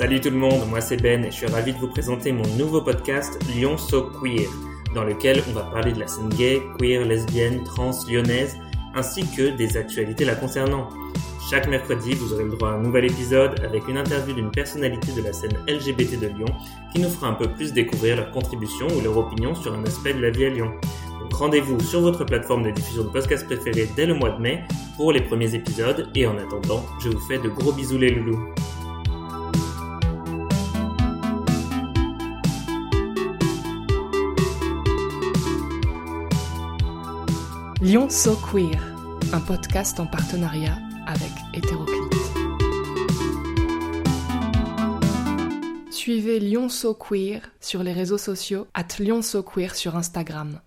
Salut tout le monde, moi c'est Ben et je suis ravi de vous présenter mon nouveau podcast Lyon So Queer, dans lequel on va parler de la scène gay, queer, lesbienne, trans, lyonnaise, ainsi que des actualités la concernant. Chaque mercredi, vous aurez le droit à un nouvel épisode avec une interview d'une personnalité de la scène LGBT de Lyon qui nous fera un peu plus découvrir leur contribution ou leur opinion sur un aspect de la vie à Lyon. Donc rendez-vous sur votre plateforme de diffusion de podcast préférée dès le mois de mai pour les premiers épisodes et en attendant, je vous fais de gros bisous les loulous. Lyon So Queer, un podcast en partenariat avec Hétéroclite. Suivez Lyon So Queer sur les réseaux sociaux, at Lyon So Queer sur Instagram.